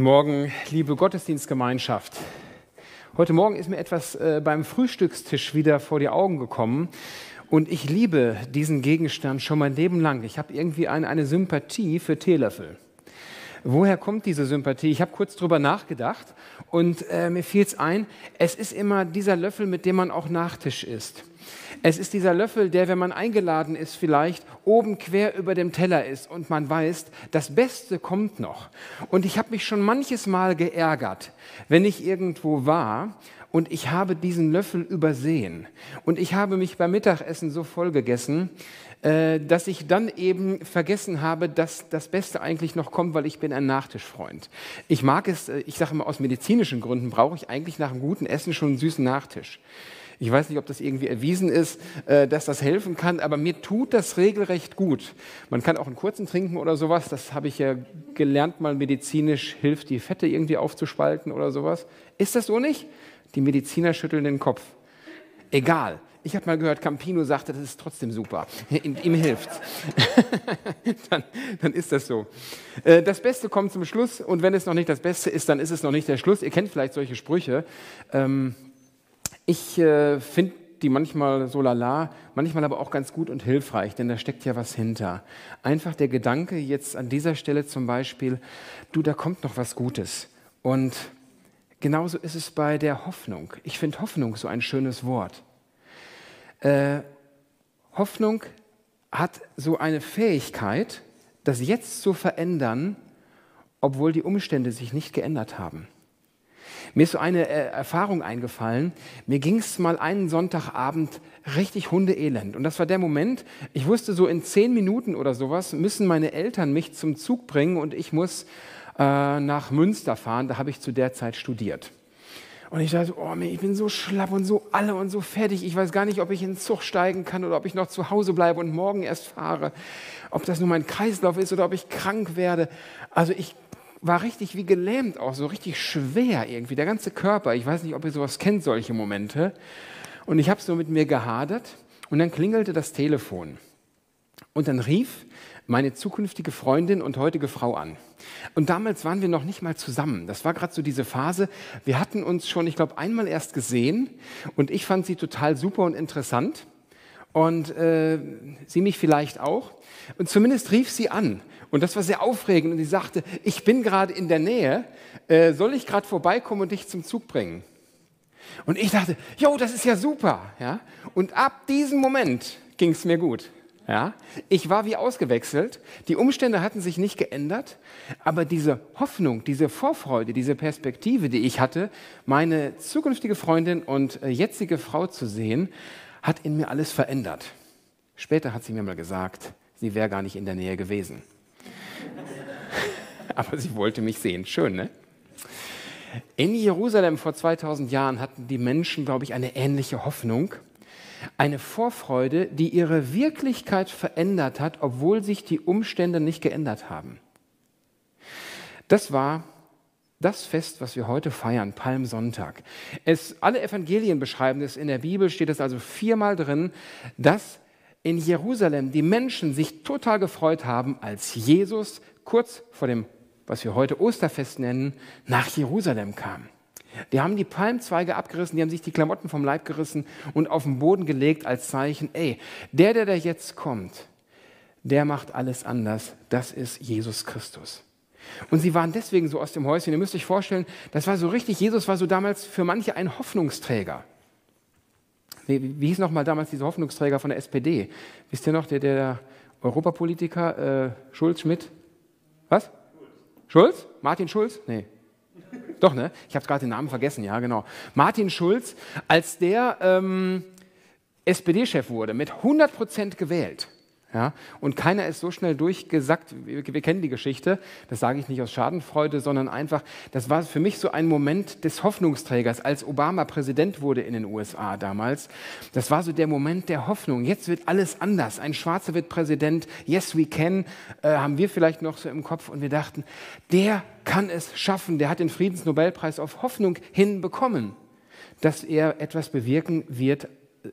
Guten Morgen, liebe Gottesdienstgemeinschaft. Heute Morgen ist mir etwas äh, beim Frühstückstisch wieder vor die Augen gekommen. Und ich liebe diesen Gegenstand schon mein Leben lang. Ich habe irgendwie eine, eine Sympathie für Teelöffel. Woher kommt diese Sympathie? Ich habe kurz drüber nachgedacht und äh, mir fiel es ein, es ist immer dieser Löffel, mit dem man auch Nachtisch isst. Es ist dieser Löffel, der, wenn man eingeladen ist, vielleicht oben quer über dem Teller ist und man weiß, das Beste kommt noch. Und ich habe mich schon manches Mal geärgert, wenn ich irgendwo war und ich habe diesen Löffel übersehen. Und ich habe mich beim Mittagessen so voll gegessen, äh, dass ich dann eben vergessen habe, dass das Beste eigentlich noch kommt, weil ich bin ein Nachtischfreund. Ich mag es, äh, ich sage immer aus medizinischen Gründen, brauche ich eigentlich nach einem guten Essen schon einen süßen Nachtisch. Ich weiß nicht, ob das irgendwie erwiesen ist, äh, dass das helfen kann, aber mir tut das regelrecht gut. Man kann auch einen kurzen trinken oder sowas. Das habe ich ja gelernt, mal medizinisch hilft, die Fette irgendwie aufzuspalten oder sowas. Ist das so nicht? Die Mediziner schütteln den Kopf. Egal. Ich habe mal gehört, Campino sagte, das ist trotzdem super. Ihm hilft's. dann, dann ist das so. Äh, das Beste kommt zum Schluss und wenn es noch nicht das Beste ist, dann ist es noch nicht der Schluss. Ihr kennt vielleicht solche Sprüche. Ähm, ich äh, finde die manchmal so lala, manchmal aber auch ganz gut und hilfreich, denn da steckt ja was hinter. Einfach der Gedanke jetzt an dieser Stelle zum Beispiel, du, da kommt noch was Gutes. Und genauso ist es bei der Hoffnung. Ich finde Hoffnung so ein schönes Wort. Äh, Hoffnung hat so eine Fähigkeit, das Jetzt zu verändern, obwohl die Umstände sich nicht geändert haben. Mir ist so eine äh, Erfahrung eingefallen. Mir ging es mal einen Sonntagabend richtig hundeelend. Und das war der Moment, ich wusste so in zehn Minuten oder sowas müssen meine Eltern mich zum Zug bringen und ich muss äh, nach Münster fahren. Da habe ich zu der Zeit studiert. Und ich dachte, oh, ich bin so schlapp und so alle und so fertig. Ich weiß gar nicht, ob ich in den Zug steigen kann oder ob ich noch zu Hause bleibe und morgen erst fahre. Ob das nur mein Kreislauf ist oder ob ich krank werde. Also ich war richtig wie gelähmt auch, so richtig schwer irgendwie, der ganze Körper. Ich weiß nicht, ob ihr sowas kennt, solche Momente. Und ich habe so mit mir gehadert und dann klingelte das Telefon. Und dann rief meine zukünftige Freundin und heutige Frau an. Und damals waren wir noch nicht mal zusammen. Das war gerade so diese Phase. Wir hatten uns schon, ich glaube, einmal erst gesehen und ich fand sie total super und interessant und äh, sie mich vielleicht auch. Und zumindest rief sie an und das war sehr aufregend. Und sie sagte, ich bin gerade in der Nähe, äh, soll ich gerade vorbeikommen und dich zum Zug bringen? Und ich dachte, jo, das ist ja super. Ja? Und ab diesem Moment ging es mir gut. Ja? Ich war wie ausgewechselt. Die Umstände hatten sich nicht geändert, aber diese Hoffnung, diese Vorfreude, diese Perspektive, die ich hatte, meine zukünftige Freundin und äh, jetzige Frau zu sehen, hat in mir alles verändert. Später hat sie mir mal gesagt, sie wäre gar nicht in der Nähe gewesen. Aber sie wollte mich sehen. Schön, ne? In Jerusalem vor 2000 Jahren hatten die Menschen, glaube ich, eine ähnliche Hoffnung, eine Vorfreude, die ihre Wirklichkeit verändert hat, obwohl sich die Umstände nicht geändert haben. Das war das Fest, was wir heute feiern, Palmsonntag. Es, alle Evangelien beschreiben es, in der Bibel steht es also viermal drin, dass in Jerusalem die Menschen sich total gefreut haben, als Jesus kurz vor dem, was wir heute Osterfest nennen, nach Jerusalem kam. Die haben die Palmzweige abgerissen, die haben sich die Klamotten vom Leib gerissen und auf den Boden gelegt als Zeichen, ey, der, der da jetzt kommt, der macht alles anders. Das ist Jesus Christus. Und sie waren deswegen so aus dem Häuschen. Ihr müsst euch vorstellen, das war so richtig, Jesus war so damals für manche ein Hoffnungsträger. Wie, wie hieß nochmal damals dieser Hoffnungsträger von der SPD? Wisst ihr noch, der, der Europapolitiker äh, Schulz, Schmidt? Was? Schulz. Martin Schulz? Nee. Doch, ne? Ich habe gerade den Namen vergessen, ja, genau. Martin Schulz, als der ähm, SPD-Chef wurde, mit 100 Prozent gewählt, ja? Und keiner ist so schnell durchgesackt, wir, wir, kennen die Geschichte, das sage ich nicht aus Schadenfreude, sondern einfach, das war für mich so ein Moment des Hoffnungsträgers, als Obama Präsident wurde in den USA damals. Das war so der Moment der Hoffnung. Jetzt wird alles anders. Ein Schwarzer wird Präsident. Yes, we can, äh, haben wir vielleicht noch so im Kopf. Und wir dachten, der kann es schaffen. Der hat den Friedensnobelpreis auf Hoffnung hinbekommen, dass er etwas bewirken wird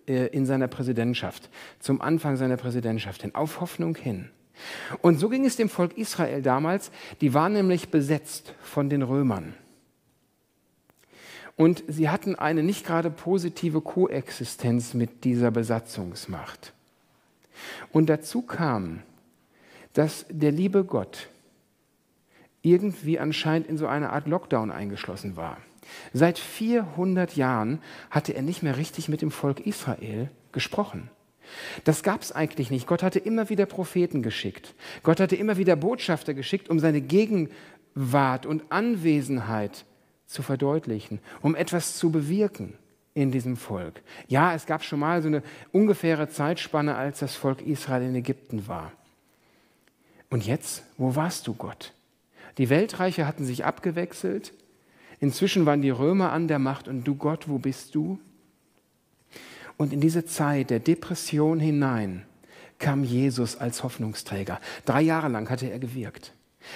in seiner Präsidentschaft, zum Anfang seiner Präsidentschaft hin, auf Hoffnung hin. Und so ging es dem Volk Israel damals. Die waren nämlich besetzt von den Römern. Und sie hatten eine nicht gerade positive Koexistenz mit dieser Besatzungsmacht. Und dazu kam, dass der liebe Gott irgendwie anscheinend in so eine Art Lockdown eingeschlossen war. Seit 400 Jahren hatte er nicht mehr richtig mit dem Volk Israel gesprochen. Das gab es eigentlich nicht. Gott hatte immer wieder Propheten geschickt. Gott hatte immer wieder Botschafter geschickt, um seine Gegenwart und Anwesenheit zu verdeutlichen, um etwas zu bewirken in diesem Volk. Ja, es gab schon mal so eine ungefähre Zeitspanne, als das Volk Israel in Ägypten war. Und jetzt, wo warst du, Gott? Die Weltreiche hatten sich abgewechselt. Inzwischen waren die Römer an der Macht und du, Gott, wo bist du? Und in diese Zeit der Depression hinein kam Jesus als Hoffnungsträger. Drei Jahre lang hatte er gewirkt.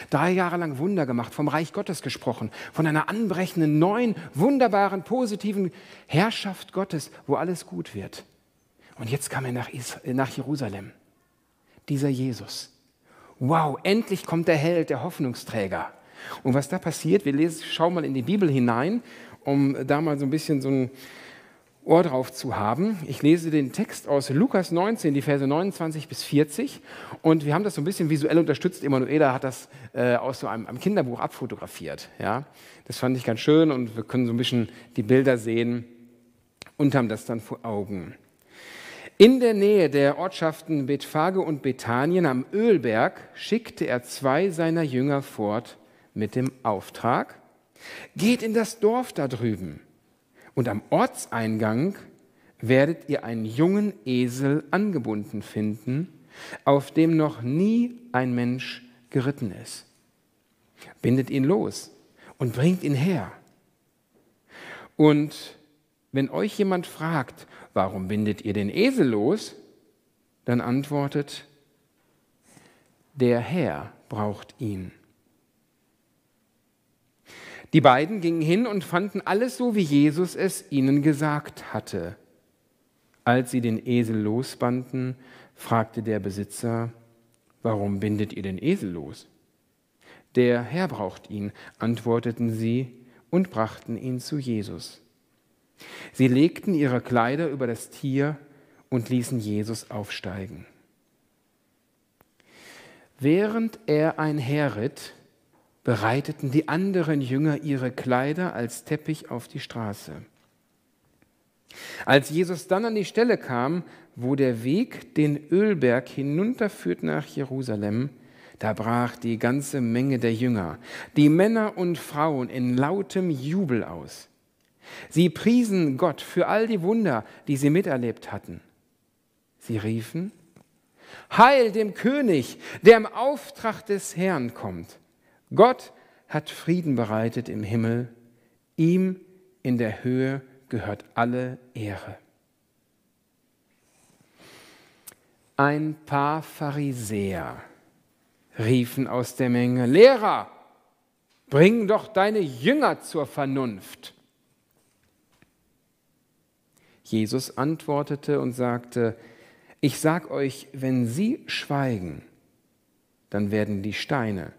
Drei Jahre lang Wunder gemacht, vom Reich Gottes gesprochen, von einer anbrechenden, neuen, wunderbaren, positiven Herrschaft Gottes, wo alles gut wird. Und jetzt kam er nach, nach Jerusalem. Dieser Jesus. Wow, endlich kommt der Held, der Hoffnungsträger. Und was da passiert, wir lesen, schauen mal in die Bibel hinein, um da mal so ein bisschen so ein Ohr drauf zu haben. Ich lese den Text aus Lukas 19, die Verse 29 bis 40. Und wir haben das so ein bisschen visuell unterstützt. Emanuela hat das äh, aus so einem, einem, Kinderbuch abfotografiert. Ja? Das fand ich ganz schön und wir können so ein bisschen die Bilder sehen und haben das dann vor Augen. In der Nähe der Ortschaften Bethphage und Bethanien am Ölberg schickte er zwei seiner Jünger fort mit dem Auftrag, geht in das Dorf da drüben und am Ortseingang werdet ihr einen jungen Esel angebunden finden, auf dem noch nie ein Mensch geritten ist. Bindet ihn los und bringt ihn her. Und wenn euch jemand fragt, warum bindet ihr den Esel los, dann antwortet, der Herr braucht ihn. Die beiden gingen hin und fanden alles so, wie Jesus es ihnen gesagt hatte. Als sie den Esel losbanden, fragte der Besitzer, warum bindet ihr den Esel los? Der Herr braucht ihn, antworteten sie und brachten ihn zu Jesus. Sie legten ihre Kleider über das Tier und ließen Jesus aufsteigen. Während er einherritt, bereiteten die anderen Jünger ihre Kleider als Teppich auf die Straße. Als Jesus dann an die Stelle kam, wo der Weg den Ölberg hinunterführt nach Jerusalem, da brach die ganze Menge der Jünger, die Männer und Frauen, in lautem Jubel aus. Sie priesen Gott für all die Wunder, die sie miterlebt hatten. Sie riefen, Heil dem König, der im Auftrag des Herrn kommt. Gott hat Frieden bereitet im Himmel, ihm in der Höhe gehört alle Ehre. Ein paar Pharisäer riefen aus der Menge, Lehrer, bring doch deine Jünger zur Vernunft. Jesus antwortete und sagte, ich sag euch, wenn sie schweigen, dann werden die Steine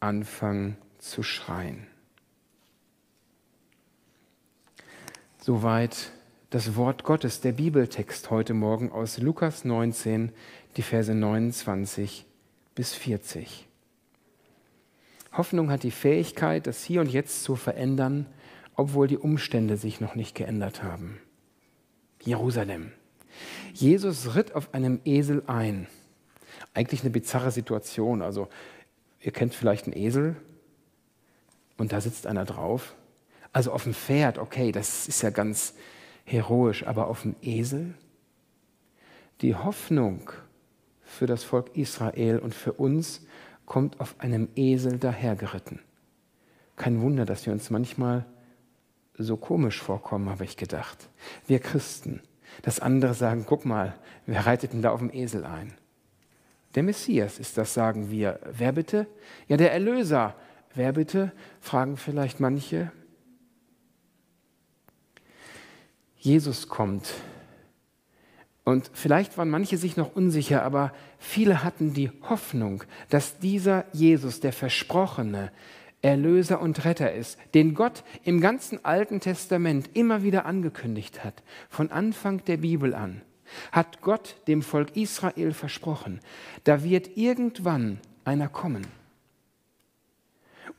anfangen zu schreien. Soweit das Wort Gottes, der Bibeltext heute Morgen aus Lukas 19, die Verse 29 bis 40. Hoffnung hat die Fähigkeit, das Hier und Jetzt zu verändern, obwohl die Umstände sich noch nicht geändert haben. Jerusalem. Jesus ritt auf einem Esel ein. Eigentlich eine bizarre Situation. Also Ihr kennt vielleicht einen Esel und da sitzt einer drauf. Also auf dem Pferd, okay, das ist ja ganz heroisch, aber auf dem Esel? Die Hoffnung für das Volk Israel und für uns kommt auf einem Esel dahergeritten. Kein Wunder, dass wir uns manchmal so komisch vorkommen, habe ich gedacht. Wir Christen, dass andere sagen, guck mal, wer reitet denn da auf dem Esel ein? Der Messias ist das, sagen wir. Wer bitte? Ja, der Erlöser. Wer bitte? Fragen vielleicht manche. Jesus kommt Und vielleicht waren manche sich noch unsicher, aber viele hatten die Hoffnung, dass dieser Jesus, der Versprochene, Erlöser und Retter ist, den Gott im ganzen Alten Testament immer wieder angekündigt hat, von Anfang der Bibel an, hat Gott dem Volk Israel versprochen, da wird irgendwann einer kommen.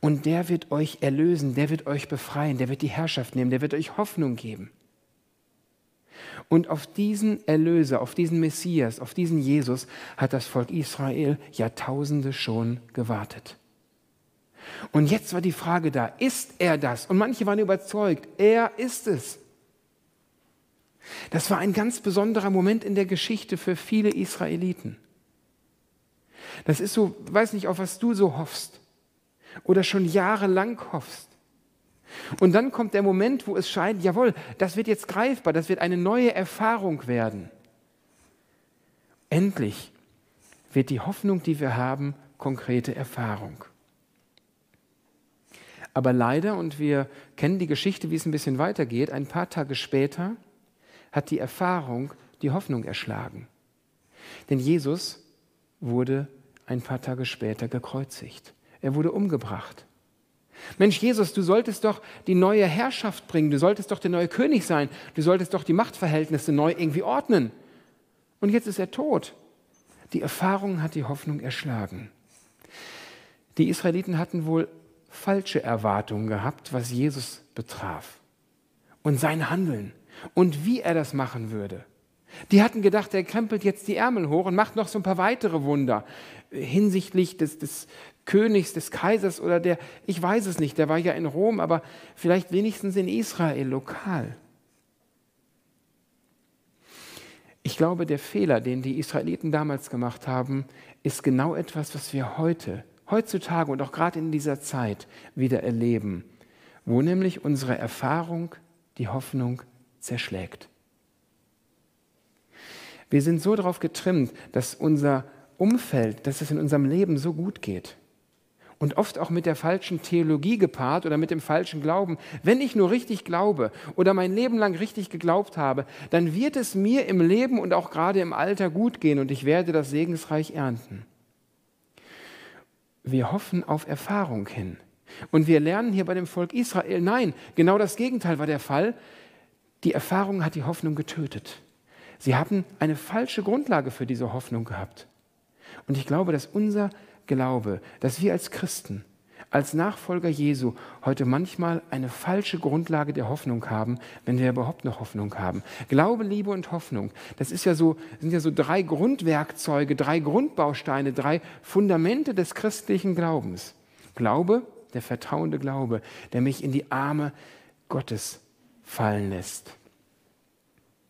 Und der wird euch erlösen, der wird euch befreien, der wird die Herrschaft nehmen, der wird euch Hoffnung geben. Und auf diesen Erlöser, auf diesen Messias, auf diesen Jesus hat das Volk Israel Jahrtausende schon gewartet. Und jetzt war die Frage da, ist er das? Und manche waren überzeugt, er ist es. Das war ein ganz besonderer Moment in der Geschichte für viele Israeliten. Das ist so, weiß nicht, auf was du so hoffst oder schon jahrelang hoffst. Und dann kommt der Moment, wo es scheint, jawohl, das wird jetzt greifbar, das wird eine neue Erfahrung werden. Endlich wird die Hoffnung, die wir haben, konkrete Erfahrung. Aber leider, und wir kennen die Geschichte, wie es ein bisschen weitergeht, ein paar Tage später hat die Erfahrung die Hoffnung erschlagen. Denn Jesus wurde ein paar Tage später gekreuzigt. Er wurde umgebracht. Mensch, Jesus, du solltest doch die neue Herrschaft bringen, du solltest doch der neue König sein, du solltest doch die Machtverhältnisse neu irgendwie ordnen. Und jetzt ist er tot. Die Erfahrung hat die Hoffnung erschlagen. Die Israeliten hatten wohl falsche Erwartungen gehabt, was Jesus betraf und sein Handeln und wie er das machen würde. Die hatten gedacht, er krempelt jetzt die Ärmel hoch und macht noch so ein paar weitere Wunder hinsichtlich des, des Königs, des Kaisers oder der, ich weiß es nicht, der war ja in Rom, aber vielleicht wenigstens in Israel lokal. Ich glaube, der Fehler, den die Israeliten damals gemacht haben, ist genau etwas, was wir heute heutzutage und auch gerade in dieser Zeit wieder erleben, wo nämlich unsere Erfahrung die Hoffnung zerschlägt. Wir sind so darauf getrimmt, dass unser Umfeld, dass es in unserem Leben so gut geht. Und oft auch mit der falschen Theologie gepaart oder mit dem falschen Glauben. Wenn ich nur richtig glaube oder mein Leben lang richtig geglaubt habe, dann wird es mir im Leben und auch gerade im Alter gut gehen und ich werde das segensreich ernten. Wir hoffen auf Erfahrung hin. Und wir lernen hier bei dem Volk Israel, nein, genau das Gegenteil war der Fall. Die Erfahrung hat die Hoffnung getötet. Sie haben eine falsche Grundlage für diese Hoffnung gehabt. Und ich glaube, dass unser Glaube, dass wir als Christen als Nachfolger Jesu heute manchmal eine falsche Grundlage der Hoffnung haben, wenn wir überhaupt noch Hoffnung haben. Glaube, Liebe und Hoffnung, das ist ja so, sind ja so drei Grundwerkzeuge, drei Grundbausteine, drei Fundamente des christlichen Glaubens. Glaube, der vertrauende Glaube, der mich in die Arme Gottes fallen lässt.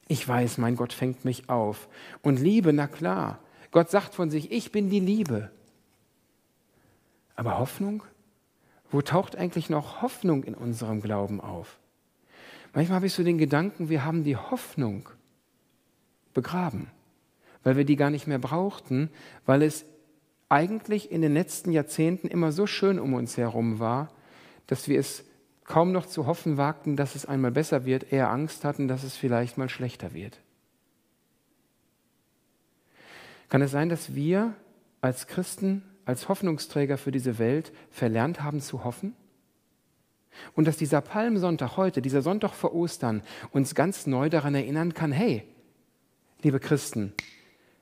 Ich weiß, mein Gott fängt mich auf. Und Liebe, na klar, Gott sagt von sich, ich bin die Liebe. Aber Hoffnung? Wo taucht eigentlich noch Hoffnung in unserem Glauben auf? Manchmal habe ich so den Gedanken, wir haben die Hoffnung begraben, weil wir die gar nicht mehr brauchten, weil es eigentlich in den letzten Jahrzehnten immer so schön um uns herum war, dass wir es kaum noch zu hoffen wagten, dass es einmal besser wird, eher Angst hatten, dass es vielleicht mal schlechter wird. Kann es sein, dass wir als Christen als Hoffnungsträger für diese Welt verlernt haben zu hoffen? Und dass dieser Palmsonntag heute, dieser Sonntag vor Ostern, uns ganz neu daran erinnern kann, hey, liebe Christen,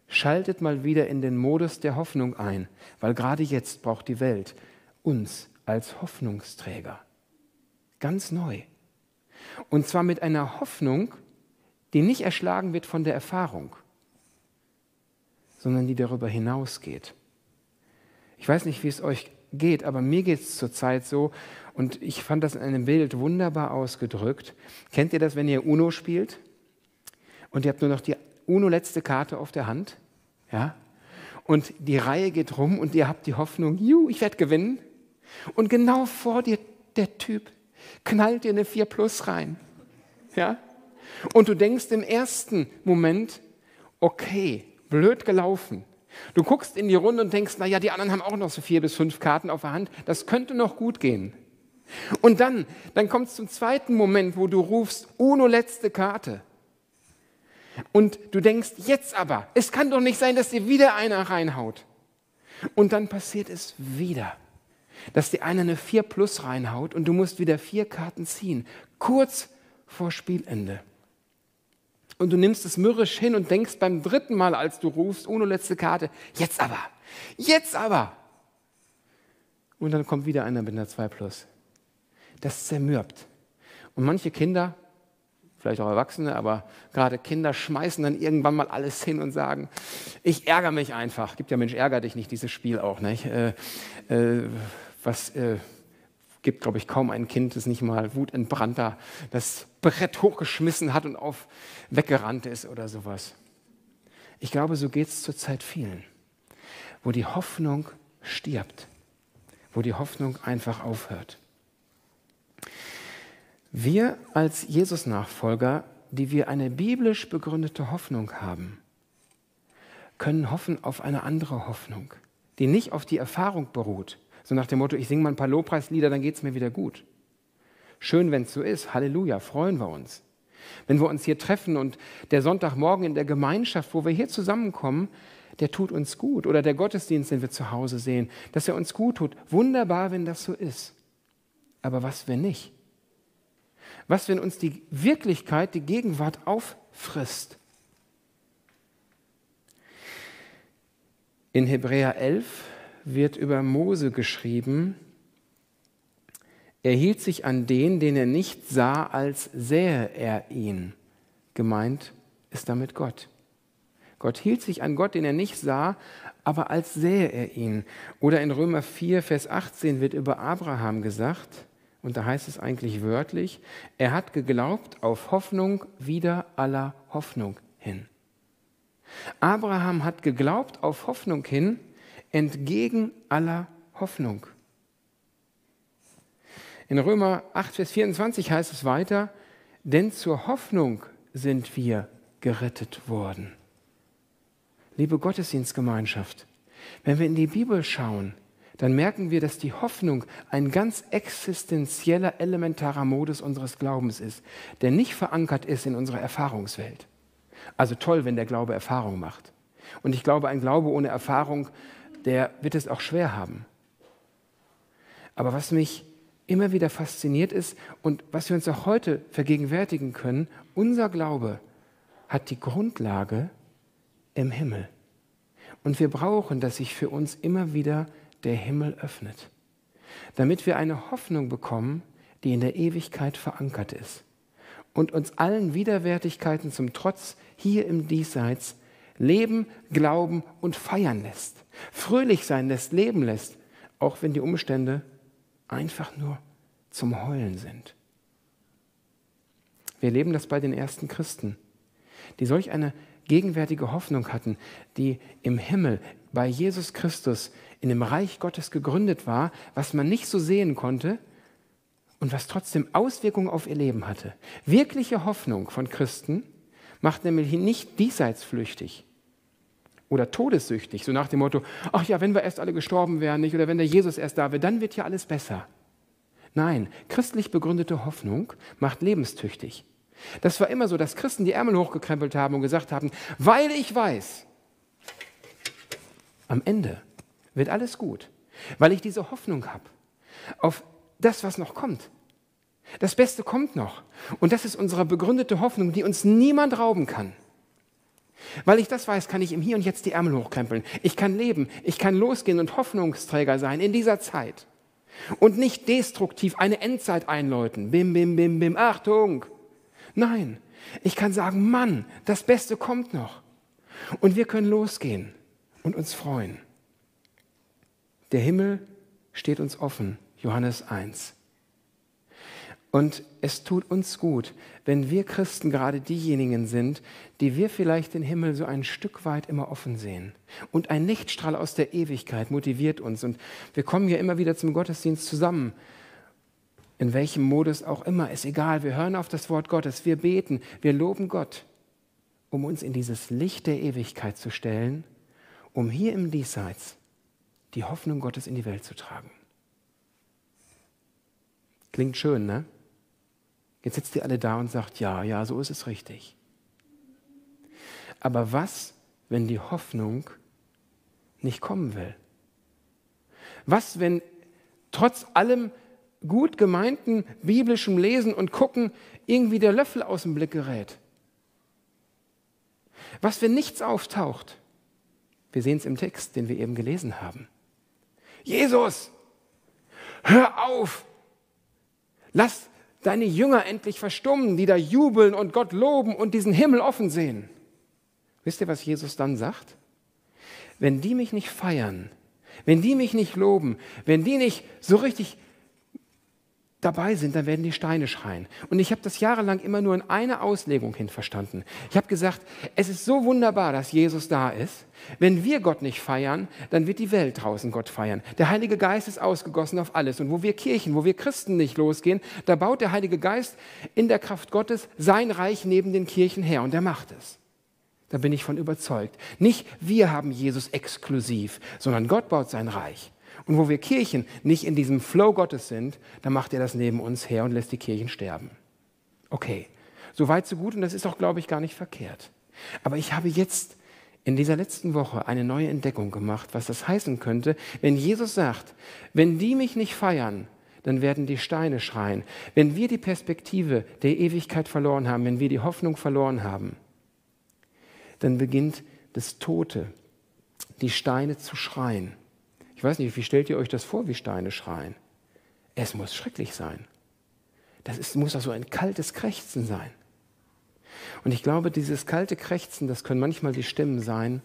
schaltet mal wieder in den Modus der Hoffnung ein, weil gerade jetzt braucht die Welt uns als Hoffnungsträger. Ganz neu. Und zwar mit einer Hoffnung, die nicht erschlagen wird von der Erfahrung, sondern die darüber hinausgeht. Ich weiß nicht, wie es euch geht, aber mir geht es zurzeit so und ich fand das in einem Bild wunderbar ausgedrückt. Kennt ihr das, wenn ihr Uno spielt und ihr habt nur noch die Uno-letzte Karte auf der Hand? Ja? Und die Reihe geht rum und ihr habt die Hoffnung, ju, ich werde gewinnen. Und genau vor dir der Typ knallt dir eine 4 Plus rein. Ja? Und du denkst im ersten Moment, okay, blöd gelaufen. Du guckst in die Runde und denkst, naja, die anderen haben auch noch so vier bis fünf Karten auf der Hand, das könnte noch gut gehen. Und dann, dann kommt es zum zweiten Moment, wo du rufst, Uno letzte Karte. Und du denkst, jetzt aber, es kann doch nicht sein, dass dir wieder einer reinhaut. Und dann passiert es wieder, dass dir einer eine 4 plus reinhaut und du musst wieder vier Karten ziehen, kurz vor Spielende. Und du nimmst es mürrisch hin und denkst beim dritten Mal, als du rufst, ohne letzte Karte, jetzt aber, jetzt aber. Und dann kommt wieder einer mit einer 2 plus. Das zermürbt. Und manche Kinder, vielleicht auch Erwachsene, aber gerade Kinder schmeißen dann irgendwann mal alles hin und sagen, ich ärgere mich einfach. Gibt ja Mensch, ärger dich nicht, dieses Spiel auch. Nicht? Äh, äh, was äh, gibt, glaube ich, kaum ein Kind, das nicht mal wutentbrannter das Brett hochgeschmissen hat und auf weggerannt ist oder sowas. Ich glaube, so geht es zurzeit vielen, wo die Hoffnung stirbt, wo die Hoffnung einfach aufhört. Wir als Jesus-Nachfolger, die wir eine biblisch begründete Hoffnung haben, können hoffen auf eine andere Hoffnung, die nicht auf die Erfahrung beruht, so nach dem Motto, ich singe mal ein paar Lobpreislieder, dann geht es mir wieder gut. Schön, wenn es so ist. Halleluja, freuen wir uns. Wenn wir uns hier treffen und der Sonntagmorgen in der Gemeinschaft, wo wir hier zusammenkommen, der tut uns gut. Oder der Gottesdienst, den wir zu Hause sehen, dass er uns gut tut. Wunderbar, wenn das so ist. Aber was, wenn nicht? Was, wenn uns die Wirklichkeit, die Gegenwart auffrisst? In Hebräer 11 wird über Mose geschrieben, er hielt sich an den, den er nicht sah, als sähe er ihn. Gemeint ist damit Gott. Gott hielt sich an Gott, den er nicht sah, aber als sähe er ihn. Oder in Römer 4, Vers 18 wird über Abraham gesagt, und da heißt es eigentlich wörtlich, er hat geglaubt auf Hoffnung wieder aller Hoffnung hin. Abraham hat geglaubt auf Hoffnung hin, entgegen aller Hoffnung. In Römer 8, Vers 24 heißt es weiter, denn zur Hoffnung sind wir gerettet worden. Liebe Gottesdienstgemeinschaft, wenn wir in die Bibel schauen, dann merken wir, dass die Hoffnung ein ganz existenzieller, elementarer Modus unseres Glaubens ist, der nicht verankert ist in unserer Erfahrungswelt. Also toll, wenn der Glaube Erfahrung macht. Und ich glaube, ein Glaube ohne Erfahrung der wird es auch schwer haben. Aber was mich immer wieder fasziniert ist und was wir uns auch heute vergegenwärtigen können, unser Glaube hat die Grundlage im Himmel. Und wir brauchen, dass sich für uns immer wieder der Himmel öffnet, damit wir eine Hoffnung bekommen, die in der Ewigkeit verankert ist und uns allen Widerwärtigkeiten zum Trotz hier im Diesseits leben, glauben und feiern lässt, fröhlich sein lässt, leben lässt, auch wenn die Umstände einfach nur zum Heulen sind. Wir erleben das bei den ersten Christen, die solch eine gegenwärtige Hoffnung hatten, die im Himmel bei Jesus Christus in dem Reich Gottes gegründet war, was man nicht so sehen konnte und was trotzdem Auswirkungen auf ihr Leben hatte. Wirkliche Hoffnung von Christen macht nämlich nicht diesseits flüchtig, oder todessüchtig, so nach dem Motto, ach ja, wenn wir erst alle gestorben wären, nicht, oder wenn der Jesus erst da wäre, dann wird ja alles besser. Nein, christlich begründete Hoffnung macht lebenstüchtig. Das war immer so, dass Christen die Ärmel hochgekrempelt haben und gesagt haben, weil ich weiß, am Ende wird alles gut, weil ich diese Hoffnung habe auf das, was noch kommt. Das Beste kommt noch. Und das ist unsere begründete Hoffnung, die uns niemand rauben kann. Weil ich das weiß, kann ich im Hier und Jetzt die Ärmel hochkrempeln. Ich kann leben, ich kann losgehen und Hoffnungsträger sein in dieser Zeit. Und nicht destruktiv eine Endzeit einläuten. Bim, bim, bim, bim, Achtung! Nein, ich kann sagen, Mann, das Beste kommt noch. Und wir können losgehen und uns freuen. Der Himmel steht uns offen, Johannes 1. Und es tut uns gut, wenn wir Christen gerade diejenigen sind, die wir vielleicht den Himmel so ein Stück weit immer offen sehen. Und ein Lichtstrahl aus der Ewigkeit motiviert uns. Und wir kommen ja immer wieder zum Gottesdienst zusammen. In welchem Modus auch immer, ist egal. Wir hören auf das Wort Gottes, wir beten, wir loben Gott, um uns in dieses Licht der Ewigkeit zu stellen, um hier im Diesseits die Hoffnung Gottes in die Welt zu tragen. Klingt schön, ne? Jetzt sitzt ihr alle da und sagt, ja, ja, so ist es richtig. Aber was, wenn die Hoffnung nicht kommen will? Was, wenn trotz allem gut gemeinten biblischen Lesen und Gucken irgendwie der Löffel aus dem Blick gerät? Was, wenn nichts auftaucht? Wir sehen es im Text, den wir eben gelesen haben. Jesus, hör auf! Lass deine Jünger endlich verstummen, die da jubeln und Gott loben und diesen Himmel offen sehen. Wisst ihr, was Jesus dann sagt? Wenn die mich nicht feiern, wenn die mich nicht loben, wenn die nicht so richtig dabei sind, dann werden die Steine schreien. Und ich habe das jahrelang immer nur in eine Auslegung hin verstanden. Ich habe gesagt, es ist so wunderbar, dass Jesus da ist. Wenn wir Gott nicht feiern, dann wird die Welt draußen Gott feiern. Der Heilige Geist ist ausgegossen auf alles. Und wo wir Kirchen, wo wir Christen nicht losgehen, da baut der Heilige Geist in der Kraft Gottes sein Reich neben den Kirchen her. Und er macht es. Da bin ich von überzeugt. Nicht wir haben Jesus exklusiv, sondern Gott baut sein Reich. Und wo wir Kirchen nicht in diesem Flow Gottes sind, dann macht er das neben uns her und lässt die Kirchen sterben. Okay, so weit, so gut und das ist auch, glaube ich, gar nicht verkehrt. Aber ich habe jetzt in dieser letzten Woche eine neue Entdeckung gemacht, was das heißen könnte, wenn Jesus sagt, wenn die mich nicht feiern, dann werden die Steine schreien. Wenn wir die Perspektive der Ewigkeit verloren haben, wenn wir die Hoffnung verloren haben, dann beginnt das Tote, die Steine zu schreien. Ich weiß nicht, wie stellt ihr euch das vor, wie Steine schreien? Es muss schrecklich sein. Das ist, muss doch so ein kaltes Krächzen sein. Und ich glaube, dieses kalte Krächzen, das können manchmal die Stimmen sein,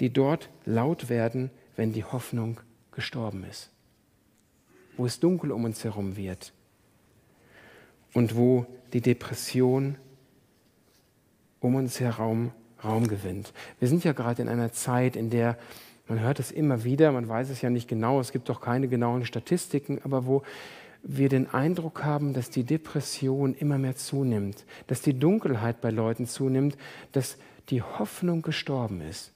die dort laut werden, wenn die Hoffnung gestorben ist. Wo es dunkel um uns herum wird. Und wo die Depression um uns herum Raum gewinnt. Wir sind ja gerade in einer Zeit, in der man hört es immer wieder, man weiß es ja nicht genau, es gibt doch keine genauen Statistiken, aber wo wir den Eindruck haben, dass die Depression immer mehr zunimmt, dass die Dunkelheit bei Leuten zunimmt, dass die Hoffnung gestorben ist.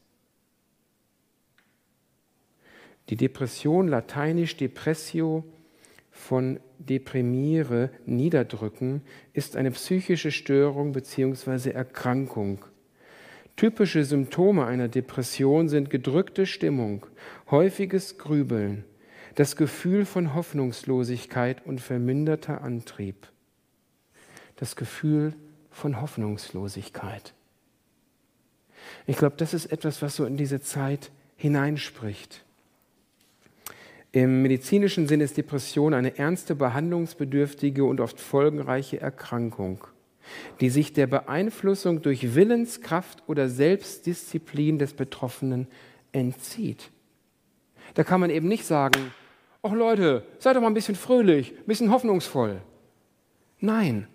Die Depression, lateinisch depressio, von deprimiere, niederdrücken, ist eine psychische Störung bzw. Erkrankung. Typische Symptome einer Depression sind gedrückte Stimmung, häufiges Grübeln, das Gefühl von Hoffnungslosigkeit und verminderter Antrieb. Das Gefühl von Hoffnungslosigkeit. Ich glaube, das ist etwas, was so in diese Zeit hineinspricht. Im medizinischen Sinn ist Depression eine ernste, behandlungsbedürftige und oft folgenreiche Erkrankung die sich der Beeinflussung durch Willenskraft oder Selbstdisziplin des Betroffenen entzieht. Da kann man eben nicht sagen, ach Leute, seid doch mal ein bisschen fröhlich, ein bisschen hoffnungsvoll. Nein,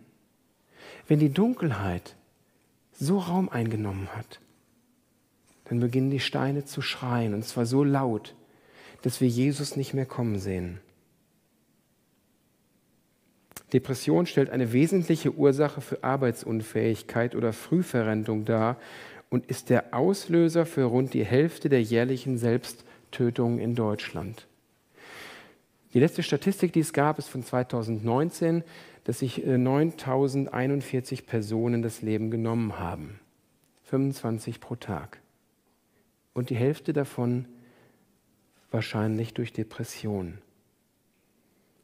wenn die Dunkelheit so Raum eingenommen hat, dann beginnen die Steine zu schreien, und zwar so laut, dass wir Jesus nicht mehr kommen sehen. Depression stellt eine wesentliche Ursache für Arbeitsunfähigkeit oder Frühverrentung dar und ist der Auslöser für rund die Hälfte der jährlichen Selbsttötungen in Deutschland. Die letzte Statistik, die es gab, ist von 2019, dass sich 9041 äh, Personen das Leben genommen haben. 25 pro Tag. Und die Hälfte davon wahrscheinlich durch Depressionen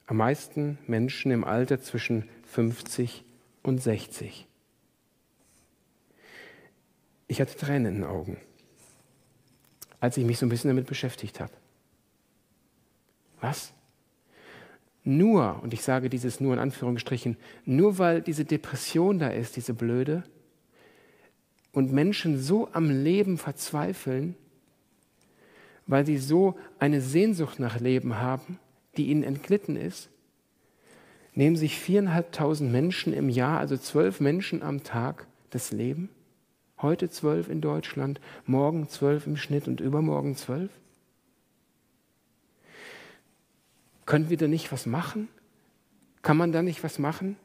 am meisten Menschen im Alter zwischen 50 und 60. Ich hatte Tränen in den Augen, als ich mich so ein bisschen damit beschäftigt habe. Was? Nur, und ich sage dieses nur in Anführungsstrichen, nur weil diese Depression da ist, diese blöde, und Menschen so am Leben verzweifeln, weil sie so eine Sehnsucht nach Leben haben, die ihnen entglitten ist, nehmen sich viereinhalbtausend Menschen im Jahr, also zwölf Menschen am Tag, das Leben. Heute zwölf in Deutschland, morgen zwölf im Schnitt und übermorgen zwölf. Können wir da nicht was machen? Kann man da nicht was machen?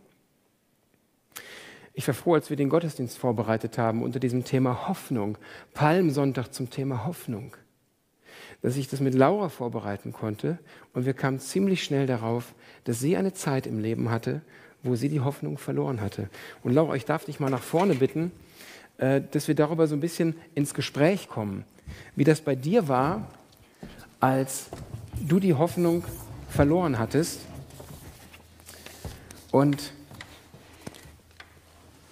Ich war froh, als wir den Gottesdienst vorbereitet haben unter diesem Thema Hoffnung. Palmsonntag zum Thema Hoffnung dass ich das mit Laura vorbereiten konnte und wir kamen ziemlich schnell darauf, dass sie eine Zeit im Leben hatte, wo sie die Hoffnung verloren hatte. Und Laura, ich darf dich mal nach vorne bitten. äh, dass wir darüber so ein bisschen ins Gespräch kommen, wie das bei dir war, als du die Hoffnung verloren hattest und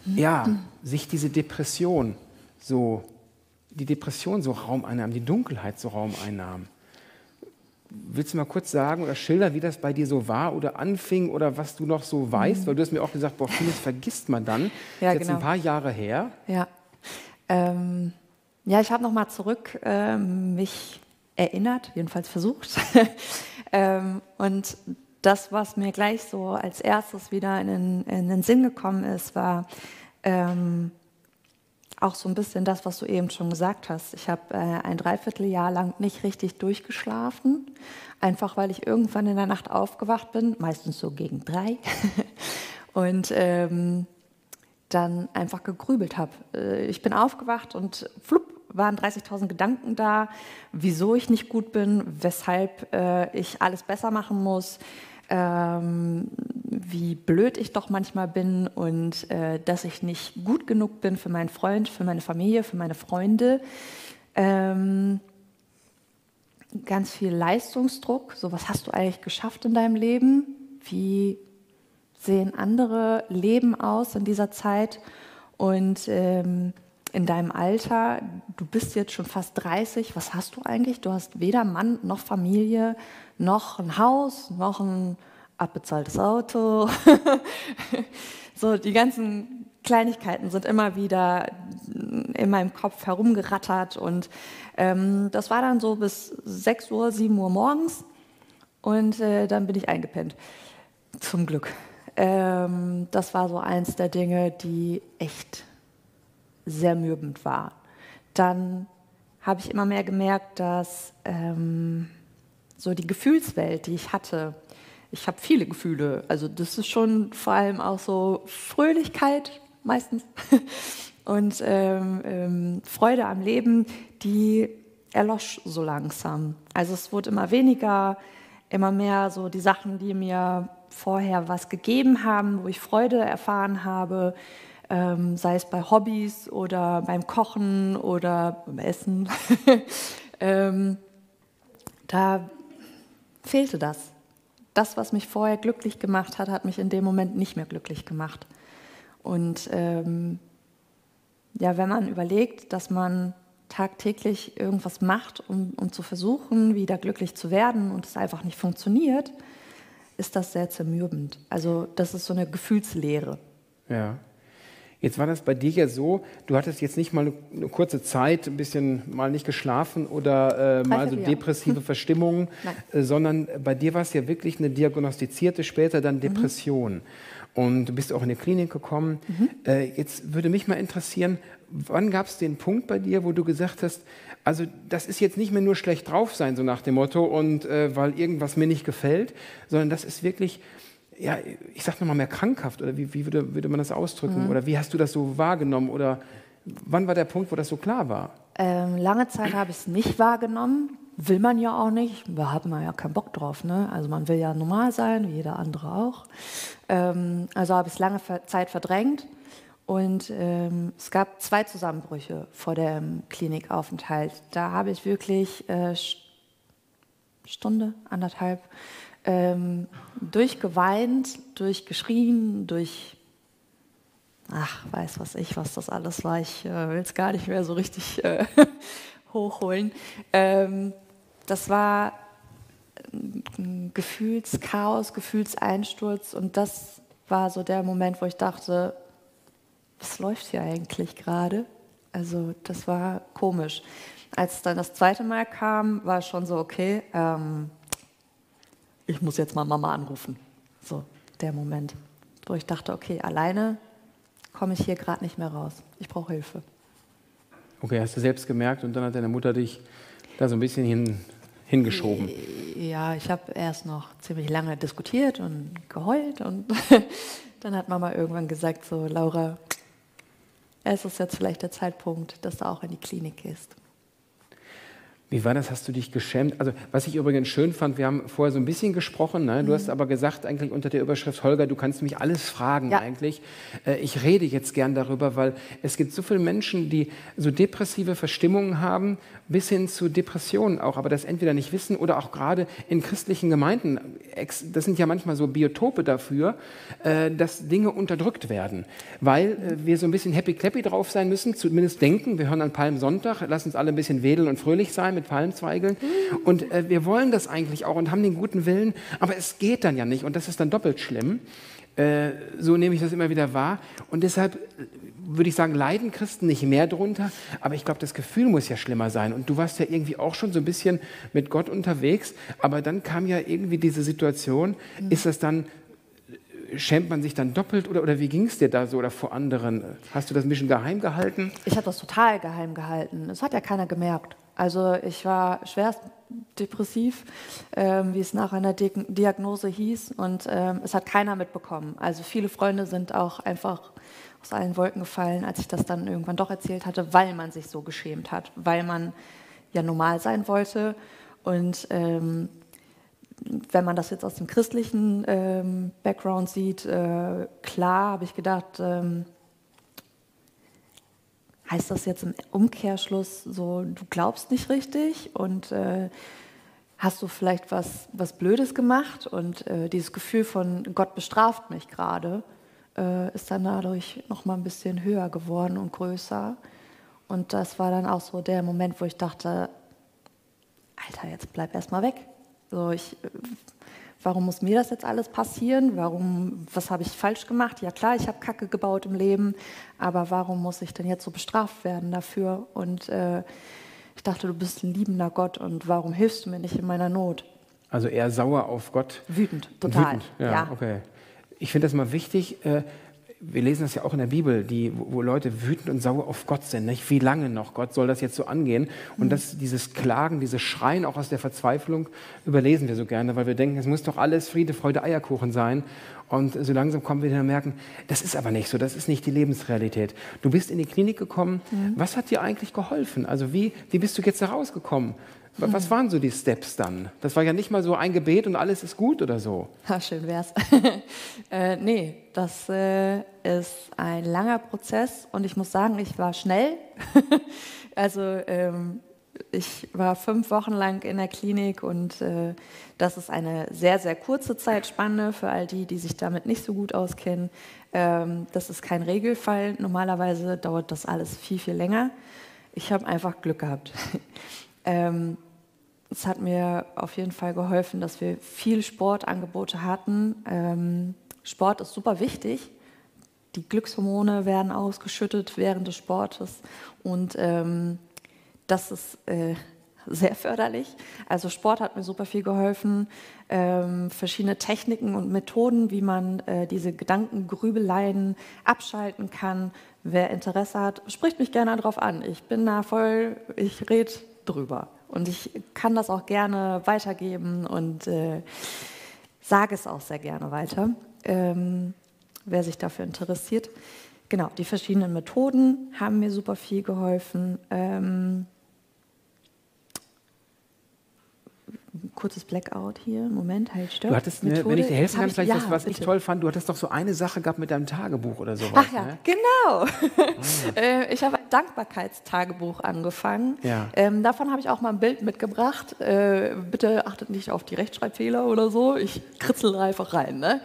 ja, sich diese Depression so, die Depression so Raum einnahm, die Dunkelheit so Raum einnahm. Willst du mal kurz sagen oder schildern, wie das bei dir so war oder anfing oder was du noch so weißt? Mhm. Weil du hast mir auch gesagt, boah, vieles vergisst man dann. Ja, jetzt genau. ein paar Jahre her. Ja, ähm, ja ich habe nochmal zurück ähm, mich erinnert, jedenfalls versucht. ähm, und das, was mir gleich so als erstes wieder in den, in den Sinn gekommen ist, war ähm, auch so ein bisschen das, was du eben schon gesagt hast. Ich habe äh, ein Dreivierteljahr lang nicht richtig durchgeschlafen, einfach weil ich irgendwann in der Nacht aufgewacht bin, meistens so gegen drei, und ähm, dann einfach gegrübelt habe. Äh, ich bin aufgewacht und flupp, waren 30.000 Gedanken da, wieso ich nicht gut bin, weshalb äh, ich alles besser machen muss, ähm, wie blöd ich doch manchmal bin und äh, dass ich nicht gut genug bin für meinen Freund, für meine Familie, für meine Freunde. Ähm, ganz viel Leistungsdruck. So, was hast du eigentlich geschafft in deinem Leben? Wie sehen andere Leben aus in dieser Zeit? Und ähm, in deinem Alter, du bist jetzt schon fast 30, was hast du eigentlich? Du hast weder Mann noch Familie, noch ein Haus, noch ein abbezahltes Auto. so, die ganzen Kleinigkeiten sind immer wieder in meinem Kopf herumgerattert und ähm, das war dann so bis 6 Uhr, 7 Uhr morgens und äh, dann bin ich eingepennt. Zum Glück. Ähm, das war so eins der Dinge, die echt sehr mürbend war. Dann habe ich immer mehr gemerkt, dass ähm, so die Gefühlswelt, die ich hatte, ich habe viele Gefühle, also das ist schon vor allem auch so Fröhlichkeit meistens und ähm, ähm, Freude am Leben, die erlosch so langsam. Also es wurde immer weniger, immer mehr so die Sachen, die mir vorher was gegeben haben, wo ich Freude erfahren habe, ähm, sei es bei Hobbys oder beim Kochen oder beim Essen. ähm, da fehlte das. Das, was mich vorher glücklich gemacht hat, hat mich in dem Moment nicht mehr glücklich gemacht. Und ähm, ja, wenn man überlegt, dass man tagtäglich irgendwas macht, um, um zu versuchen, wieder glücklich zu werden und es einfach nicht funktioniert, ist das sehr zermürbend. Also das ist so eine Gefühlslehre. Ja. Jetzt war das bei dir ja so, du hattest jetzt nicht mal eine, kurze Zeit, ein bisschen mal nicht geschlafen oder äh, mal so depressive hm. Verstimmungen, äh, sondern bei dir war es ja wirklich eine diagnostizierte, später dann mhm. Depression. Mhm. Und du bist auch in die Klinik gekommen. Mhm. Äh, jetzt würde mich mal interessieren, wann gab es den Punkt bei dir, wo du gesagt hast, also das ist jetzt nicht mehr nur schlecht drauf sein, so nach dem Motto, und äh, weil irgendwas mir nicht gefällt, sondern das ist wirklich ja, ich sag nochmal mehr krankhaft oder wie, wie würde, würde, man das ausdrücken? Mhm. Oder wie hast du das so wahrgenommen? Oder wann war der Punkt, wo das so klar war? Ähm, lange Zeit habe ich es nicht wahrgenommen. Will man ja auch nicht. Da hat man ja keinen Bock drauf. Ne? Also man will ja normal sein, wie jeder andere auch. Ähm, also habe ich es lange Zeit verdrängt. Und ähm, es gab zwei Zusammenbrüche vor dem Klinikaufenthalt. Da habe ich wirklich äh, Stunde, anderthalb ähm, durchgeweint, durchgeschrien, durch, ach, weiß was ich, was das alles war. Ich äh, will es gar nicht mehr so richtig äh, hochholen. Ähm, das war ein Gefühlschaos, Gefühlseinsturz und das war so der Moment, wo ich dachte, was läuft hier eigentlich gerade? Also das war komisch. Als dann das zweite Mal kam, war schon so, okay, ähm, ich muss jetzt mal Mama anrufen. So, der Moment, wo ich dachte, okay, alleine komme ich hier gerade nicht mehr raus. Ich brauche Hilfe. Okay, hast du selbst gemerkt und dann hat deine Mutter dich da so ein bisschen hin, hingeschoben. Ja, ich habe erst noch ziemlich lange diskutiert und geheult und dann hat Mama irgendwann gesagt, so Laura, es ist jetzt vielleicht der Zeitpunkt, dass du auch in die Klinik gehst. Wie war das? Hast du dich geschämt? Also, was ich übrigens schön fand, wir haben vorher so ein bisschen gesprochen. Ne? Du mhm. hast aber gesagt, eigentlich unter der Überschrift, Holger, du kannst mich alles fragen ja. eigentlich. Äh, ich rede jetzt gern darüber, weil es gibt so viele Menschen, die so depressive Verstimmungen haben, bis hin zu Depressionen auch, aber das entweder nicht wissen oder auch gerade in christlichen Gemeinden. Das sind ja manchmal so Biotope dafür, äh, dass Dinge unterdrückt werden, weil äh, wir so ein bisschen happy-clappy drauf sein müssen, zumindest denken. Wir hören an Palmsonntag, lass uns alle ein bisschen wedeln und fröhlich sein mit Palmzweigeln. Und äh, wir wollen das eigentlich auch und haben den guten Willen, aber es geht dann ja nicht und das ist dann doppelt schlimm. Äh, so nehme ich das immer wieder wahr. Und deshalb äh, würde ich sagen, leiden Christen nicht mehr drunter, aber ich glaube, das Gefühl muss ja schlimmer sein. Und du warst ja irgendwie auch schon so ein bisschen mit Gott unterwegs, aber dann kam ja irgendwie diese Situation, mhm. ist das dann schämt man sich dann doppelt oder, oder wie ging es dir da so oder vor anderen? Hast du das ein bisschen geheim gehalten? Ich habe das total geheim gehalten. Es hat ja keiner gemerkt. Also ich war schwerst depressiv, ähm, wie es nach einer Di Diagnose hieß und ähm, es hat keiner mitbekommen. Also viele Freunde sind auch einfach aus allen Wolken gefallen, als ich das dann irgendwann doch erzählt hatte, weil man sich so geschämt hat, weil man ja normal sein wollte und ähm, wenn man das jetzt aus dem christlichen ähm, Background sieht, äh, klar habe ich gedacht, ähm, heißt das jetzt im Umkehrschluss so, du glaubst nicht richtig und äh, hast du vielleicht was, was Blödes gemacht und äh, dieses Gefühl von Gott bestraft mich gerade äh, ist dann dadurch noch mal ein bisschen höher geworden und größer und das war dann auch so der Moment, wo ich dachte, Alter, jetzt bleib erst mal weg. So, ich, warum muss mir das jetzt alles passieren? Warum, was habe ich falsch gemacht? Ja klar, ich habe Kacke gebaut im Leben, aber warum muss ich denn jetzt so bestraft werden dafür? Und äh, ich dachte, du bist ein liebender Gott und warum hilfst du mir nicht in meiner Not? Also eher sauer auf Gott. Wütend, total. Wütend, ja, ja. okay. Ich finde das mal wichtig. Äh, wir lesen das ja auch in der Bibel, die, wo, wo Leute wütend und sauer auf Gott sind. Nicht? Wie lange noch? Gott soll das jetzt so angehen? Und mhm. das, dieses Klagen, dieses Schreien auch aus der Verzweiflung überlesen wir so gerne, weil wir denken, es muss doch alles Friede, Freude, Eierkuchen sein. Und so langsam kommen wir dann merken, das ist aber nicht so, das ist nicht die Lebensrealität. Du bist in die Klinik gekommen, mhm. was hat dir eigentlich geholfen? Also wie, wie bist du jetzt da rausgekommen? Was waren so die Steps dann? Das war ja nicht mal so ein Gebet und alles ist gut oder so. Ha, schön wär's. äh, nee, das äh, ist ein langer Prozess und ich muss sagen, ich war schnell. also ähm, ich war fünf Wochen lang in der Klinik und äh, das ist eine sehr, sehr kurze Zeitspanne für all die, die sich damit nicht so gut auskennen. Ähm, das ist kein Regelfall. Normalerweise dauert das alles viel, viel länger. Ich habe einfach Glück gehabt. Ähm, es hat mir auf jeden Fall geholfen, dass wir viel Sportangebote hatten. Ähm, Sport ist super wichtig. Die Glückshormone werden ausgeschüttet während des Sportes und ähm, das ist äh, sehr förderlich. Also Sport hat mir super viel geholfen. Ähm, verschiedene Techniken und Methoden, wie man äh, diese Gedankengrübeleien abschalten kann. Wer Interesse hat, spricht mich gerne darauf an. Ich bin da voll, ich rede drüber. Und ich kann das auch gerne weitergeben und äh, sage es auch sehr gerne weiter, ähm, wer sich dafür interessiert. Genau, die verschiedenen Methoden haben mir super viel geholfen. Ähm, kurzes Blackout hier. Moment, halt, stopp. Du hattest, ne, wenn ich dir helfen kann, vielleicht ja, was, was ich toll fand, du hattest doch so eine Sache gehabt mit deinem Tagebuch oder sowas. Ach ja, ne? genau. Ah. ich habe ein Dankbarkeitstagebuch angefangen. Ja. Ähm, davon habe ich auch mal ein Bild mitgebracht. Äh, bitte achtet nicht auf die Rechtschreibfehler oder so. Ich kritzel einfach rein. Ne?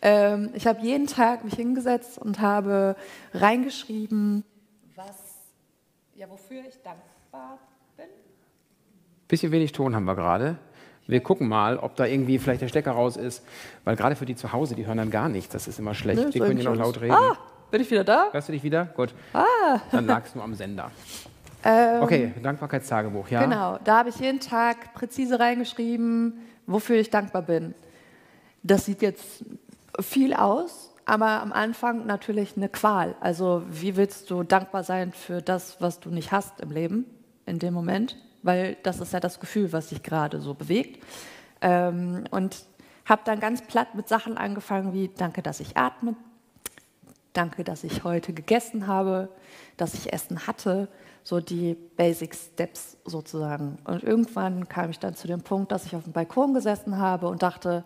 Ähm, ich habe jeden Tag mich hingesetzt und habe reingeschrieben, was, ja, wofür ich dankbar bin. Bisschen wenig Ton haben wir gerade. Wir gucken mal, ob da irgendwie vielleicht der Stecker raus ist, weil gerade für die zu Hause, die hören dann gar nichts. Das ist immer schlecht. Nee, die können ja noch laut reden. Ah, bin ich wieder da? Hörst du dich wieder? Gut. Ah. Dann lagst du am Sender. Ähm, okay, Dankbarkeitstagebuch, ja. Genau, da habe ich jeden Tag präzise reingeschrieben, wofür ich dankbar bin. Das sieht jetzt viel aus, aber am Anfang natürlich eine Qual. Also wie willst du dankbar sein für das, was du nicht hast im Leben in dem Moment? Weil das ist ja das Gefühl, was sich gerade so bewegt. Ähm, und habe dann ganz platt mit Sachen angefangen wie, danke, dass ich atme, danke, dass ich heute gegessen habe, dass ich Essen hatte, so die Basic Steps sozusagen. Und irgendwann kam ich dann zu dem Punkt, dass ich auf dem Balkon gesessen habe und dachte,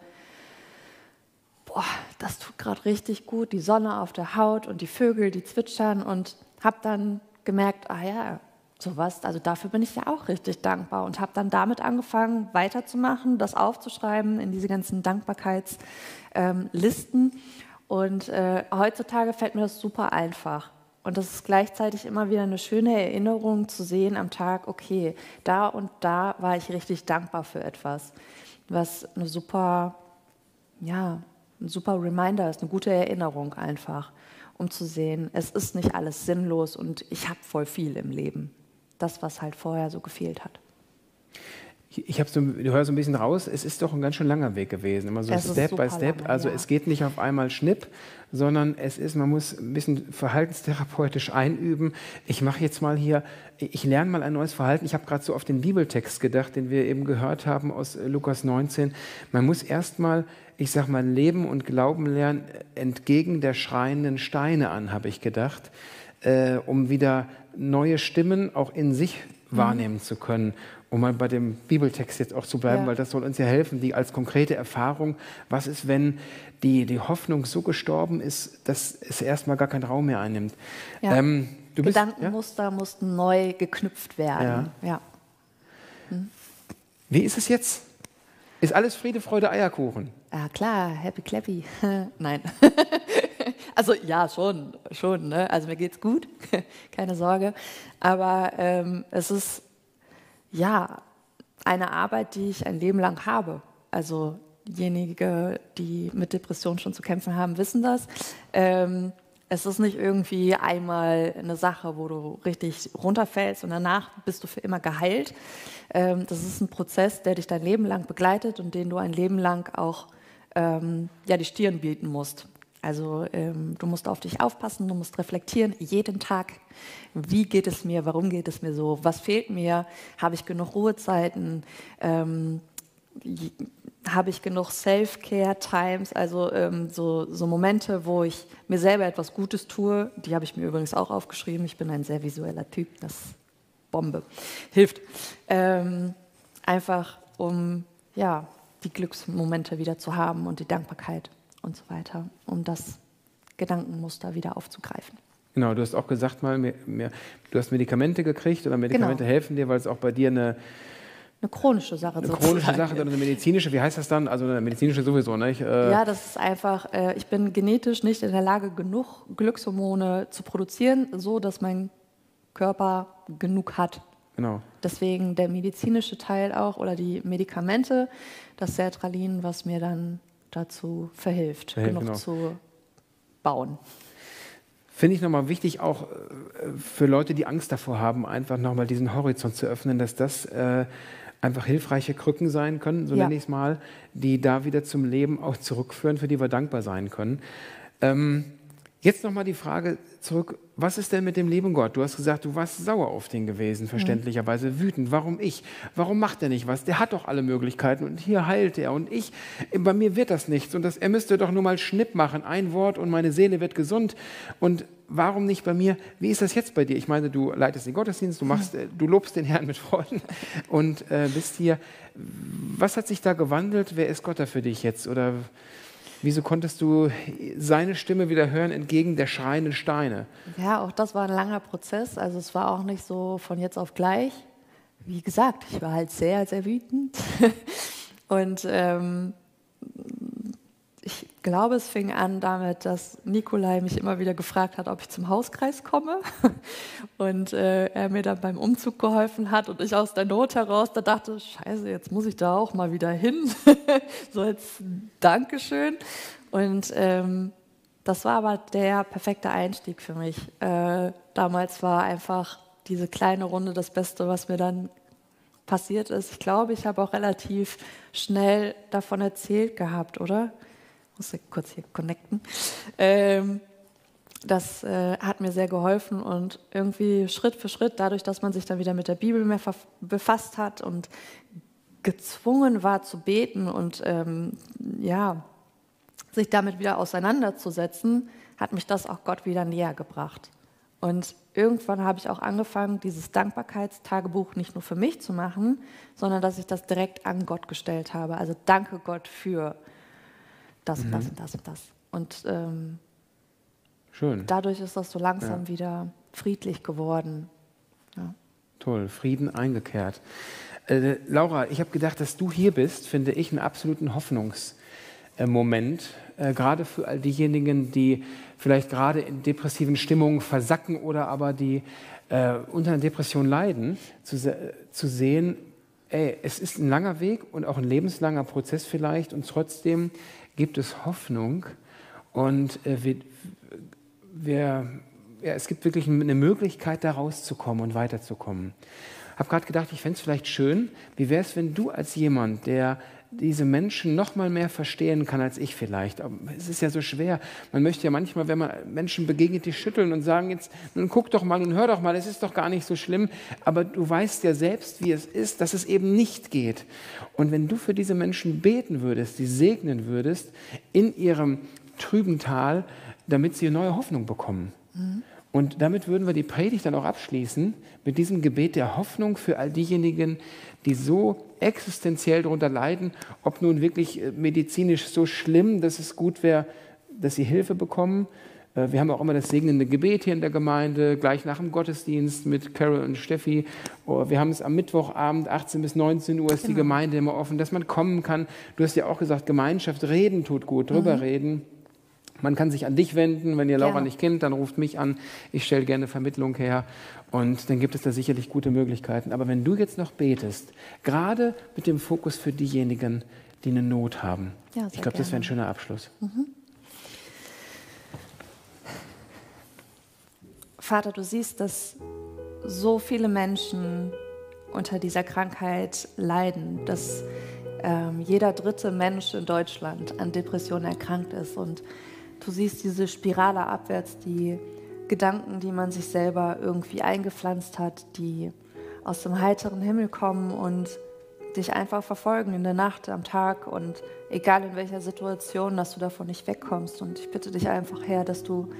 boah, das tut gerade richtig gut, die Sonne auf der Haut und die Vögel, die zwitschern und habe dann gemerkt, ah ja, sowas, also dafür bin ich ja auch richtig dankbar und habe dann damit angefangen, weiterzumachen, das aufzuschreiben in diese ganzen Dankbarkeitslisten. Ähm, und äh, heutzutage fällt mir das super einfach. Und das ist gleichzeitig immer wieder eine schöne Erinnerung zu sehen am Tag, okay, da und da war ich richtig dankbar für etwas, was eine super, ja, ein super Reminder ist, eine gute Erinnerung einfach, um zu sehen, es ist nicht alles sinnlos und ich habe voll viel im Leben. Das, was halt vorher so gefehlt hat. Ich habe so, du hörst so ein bisschen raus, es ist doch ein ganz schön langer Weg gewesen, immer so es Step by Step. Lange, also ja. es geht nicht auf einmal Schnipp, sondern es ist, man muss ein bisschen verhaltenstherapeutisch einüben. Ich mache jetzt mal hier, ich lerne mal ein neues Verhalten. Ich habe gerade so auf den Bibeltext gedacht, den wir eben gehört haben aus Lukas 19. Man muss erst mal, ich sag mal, Leben und Glauben lernen entgegen der schreienden Steine an, habe ich gedacht, äh, um wieder neue Stimmen auch in sich mhm. wahrnehmen zu können um mal bei dem Bibeltext jetzt auch zu bleiben, ja. weil das soll uns ja helfen, die als konkrete Erfahrung, was ist, wenn die, die Hoffnung so gestorben ist, dass es erstmal gar keinen Raum mehr einnimmt. Ja. Ähm, bist, Gedankenmuster ja? mussten neu geknüpft werden. Ja. Hm. Wie ist es jetzt? Ist alles Friede, Freude, Eierkuchen? Ja, klar, happy clappy. Nein. also ja, schon, schon. Ne? Also mir geht's gut, keine Sorge. Aber ähm, es ist ja, eine Arbeit, die ich ein Leben lang habe. Also diejenigen, die mit Depressionen schon zu kämpfen haben, wissen das. Ähm, es ist nicht irgendwie einmal eine Sache, wo du richtig runterfällst und danach bist du für immer geheilt. Ähm, das ist ein Prozess, der dich dein Leben lang begleitet und den du ein Leben lang auch ähm, ja, die Stirn bieten musst. Also ähm, du musst auf dich aufpassen, du musst reflektieren, jeden Tag, wie geht es mir, warum geht es mir so, was fehlt mir, habe ich genug Ruhezeiten, ähm, habe ich genug Self-Care-Times, also ähm, so, so, Momente, wo ich mir selber etwas Gutes tue, die habe ich mir übrigens auch aufgeschrieben, ich bin ein sehr visueller Typ, das Bombe, hilft. Ähm, einfach um ja, die Glücksmomente wieder zu haben und die Dankbarkeit und so weiter, um das Gedankenmuster wieder aufzugreifen. Genau, du hast auch gesagt mal, mehr, mehr, du hast Medikamente gekriegt oder Medikamente genau. helfen dir, weil es auch bei dir eine eine chronische Sache Eine chronische Sache oder eine medizinische, wie heißt das dann? Also eine medizinische sowieso, nicht? Äh ja, das ist einfach, äh, ich bin genetisch nicht in der Lage, genug Glückshormone zu produzieren, so dass mein Körper genug hat. Genau. Deswegen der medizinische Teil auch oder die Medikamente, das Sertralin, was mir dann dazu verhilft, verhilft genug genau. zu bauen. Finde ich nochmal wichtig, auch äh, für Leute, die Angst davor haben, einfach nochmal diesen Horizont zu öffnen, dass das äh, einfach hilfreiche Krücken sein können, so ja. nenne ich es mal, die da wieder zum Leben auch zurückführen, für die wir dankbar sein können. Ähm, jetzt nochmal die Frage zurück, was ist denn mit dem lieben Gott? Du hast gesagt, du warst sauer auf den gewesen, verständlicherweise mhm. wütend. Warum ich? Warum macht er nicht was? Der hat doch alle Möglichkeiten und hier heilt er und ich, bei mir wird das nichts und das, er müsste doch nur mal Schnipp machen, ein Wort und meine Seele wird gesund und warum nicht bei mir? Wie ist das jetzt bei dir? Ich meine, du leitest den Gottesdienst, du, machst, äh, du lobst den Herrn mit Freuden und äh, bist hier. Was hat sich da gewandelt? Wer ist Gott da für dich jetzt? Oder Wieso konntest du seine Stimme wieder hören entgegen der schreienden Steine? Ja, auch das war ein langer Prozess. Also es war auch nicht so von jetzt auf gleich. Wie gesagt, ich war halt sehr, sehr wütend. Und ähm, ich glaube, es fing an damit, dass Nikolai mich immer wieder gefragt hat, ob ich zum Hauskreis komme. Und äh, er mir dann beim Umzug geholfen hat und ich aus der Not heraus da dachte, scheiße, jetzt muss ich da auch mal wieder hin. so als Dankeschön. Und ähm, das war aber der perfekte Einstieg für mich. Äh, damals war einfach diese kleine Runde das Beste, was mir dann passiert ist. Ich glaube, ich habe auch relativ schnell davon erzählt gehabt, oder? Muss kurz hier connecten. Ähm, das äh, hat mir sehr geholfen und irgendwie Schritt für Schritt, dadurch, dass man sich dann wieder mit der Bibel mehr befasst hat und gezwungen war zu beten und ähm, ja, sich damit wieder auseinanderzusetzen, hat mich das auch Gott wieder näher gebracht. Und irgendwann habe ich auch angefangen, dieses Dankbarkeitstagebuch nicht nur für mich zu machen, sondern dass ich das direkt an Gott gestellt habe. Also danke Gott für das und das mhm. und das und das. Und ähm, Schön. dadurch ist das so langsam ja. wieder friedlich geworden. Ja. Toll, Frieden eingekehrt. Äh, Laura, ich habe gedacht, dass du hier bist, finde ich einen absoluten Hoffnungsmoment, äh, gerade für all diejenigen, die vielleicht gerade in depressiven Stimmungen versacken oder aber die äh, unter einer Depression leiden, zu, zu sehen, ey, es ist ein langer Weg und auch ein lebenslanger Prozess vielleicht und trotzdem gibt es Hoffnung und äh, wir, wir, ja, es gibt wirklich eine Möglichkeit, da rauszukommen und weiterzukommen. Ich habe gerade gedacht, ich fände es vielleicht schön, wie wäre es, wenn du als jemand, der diese Menschen noch mal mehr verstehen kann als ich vielleicht. Aber es ist ja so schwer. Man möchte ja manchmal, wenn man Menschen begegnet, die schütteln und sagen jetzt, nun guck doch mal und hör doch mal, es ist doch gar nicht so schlimm. Aber du weißt ja selbst, wie es ist, dass es eben nicht geht. Und wenn du für diese Menschen beten würdest, sie segnen würdest in ihrem trüben Tal, damit sie neue Hoffnung bekommen. Mhm. Und damit würden wir die Predigt dann auch abschließen mit diesem Gebet der Hoffnung für all diejenigen, die so existenziell darunter leiden, ob nun wirklich äh, medizinisch so schlimm, dass es gut wäre, dass sie Hilfe bekommen. Äh, wir haben auch immer das segnende Gebet hier in der Gemeinde, gleich nach dem Gottesdienst mit Carol und Steffi. Oh, wir haben es am Mittwochabend, 18 bis 19 Uhr ist genau. die Gemeinde immer offen, dass man kommen kann. Du hast ja auch gesagt, Gemeinschaft reden tut gut, drüber mhm. reden. Man kann sich an dich wenden. Wenn ihr Laura ja. nicht kennt, dann ruft mich an. Ich stelle gerne Vermittlung her. Und dann gibt es da sicherlich gute Möglichkeiten. Aber wenn du jetzt noch betest, gerade mit dem Fokus für diejenigen, die eine Not haben, ja, ich glaube, das wäre ein schöner Abschluss. Mhm. Vater, du siehst, dass so viele Menschen unter dieser Krankheit leiden, dass ähm, jeder dritte Mensch in Deutschland an Depressionen erkrankt ist. Und Du siehst diese Spirale abwärts, die Gedanken, die man sich selber irgendwie eingepflanzt hat, die aus dem heiteren Himmel kommen und dich einfach verfolgen in der Nacht, am Tag und egal in welcher Situation, dass du davon nicht wegkommst. Und ich bitte dich einfach, Herr, dass du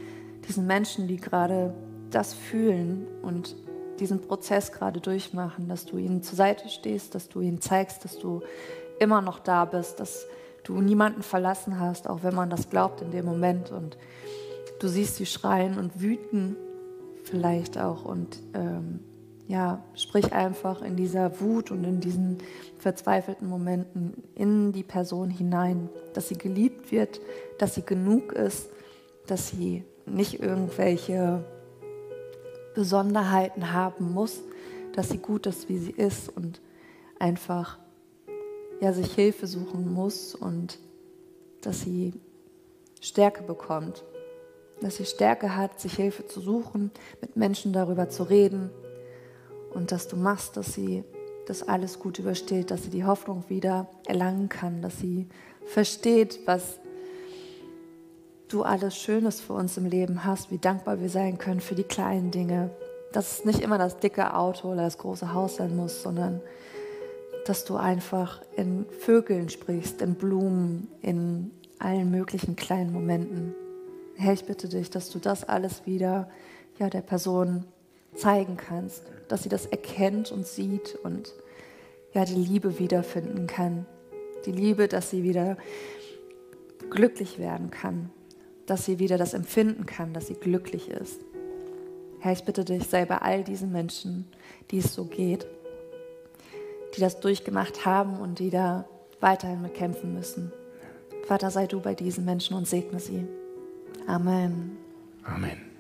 diesen Menschen, die gerade das fühlen und diesen Prozess gerade durchmachen, dass du ihnen zur Seite stehst, dass du ihnen zeigst, dass du immer noch da bist, dass du niemanden verlassen hast, auch wenn man das glaubt in dem Moment. Und du siehst sie schreien und wüten vielleicht auch. Und ähm, ja, sprich einfach in dieser Wut und in diesen verzweifelten Momenten in die Person hinein, dass sie geliebt wird, dass sie genug ist, dass sie nicht irgendwelche Besonderheiten haben muss, dass sie gut ist, wie sie ist und einfach ja, sich Hilfe suchen muss und dass sie Stärke bekommt. Dass sie Stärke hat, sich Hilfe zu suchen, mit Menschen darüber zu reden und dass du machst, dass sie das alles gut übersteht, dass sie die Hoffnung wieder erlangen kann, dass sie versteht, was du alles Schönes für uns im Leben hast, wie dankbar wir sein können für die kleinen Dinge. Dass es nicht immer das dicke Auto oder das große Haus sein muss, sondern dass du einfach in Vögeln sprichst, in Blumen, in allen möglichen kleinen Momenten. Herr, ich bitte dich, dass du das alles wieder ja, der Person zeigen kannst, dass sie das erkennt und sieht und ja, die Liebe wiederfinden kann. Die Liebe, dass sie wieder glücklich werden kann, dass sie wieder das empfinden kann, dass sie glücklich ist. Herr, ich bitte dich, sei bei all diesen Menschen, die es so geht die das durchgemacht haben und die da weiterhin mit kämpfen müssen. Vater, sei du bei diesen Menschen und segne sie. Amen. Amen.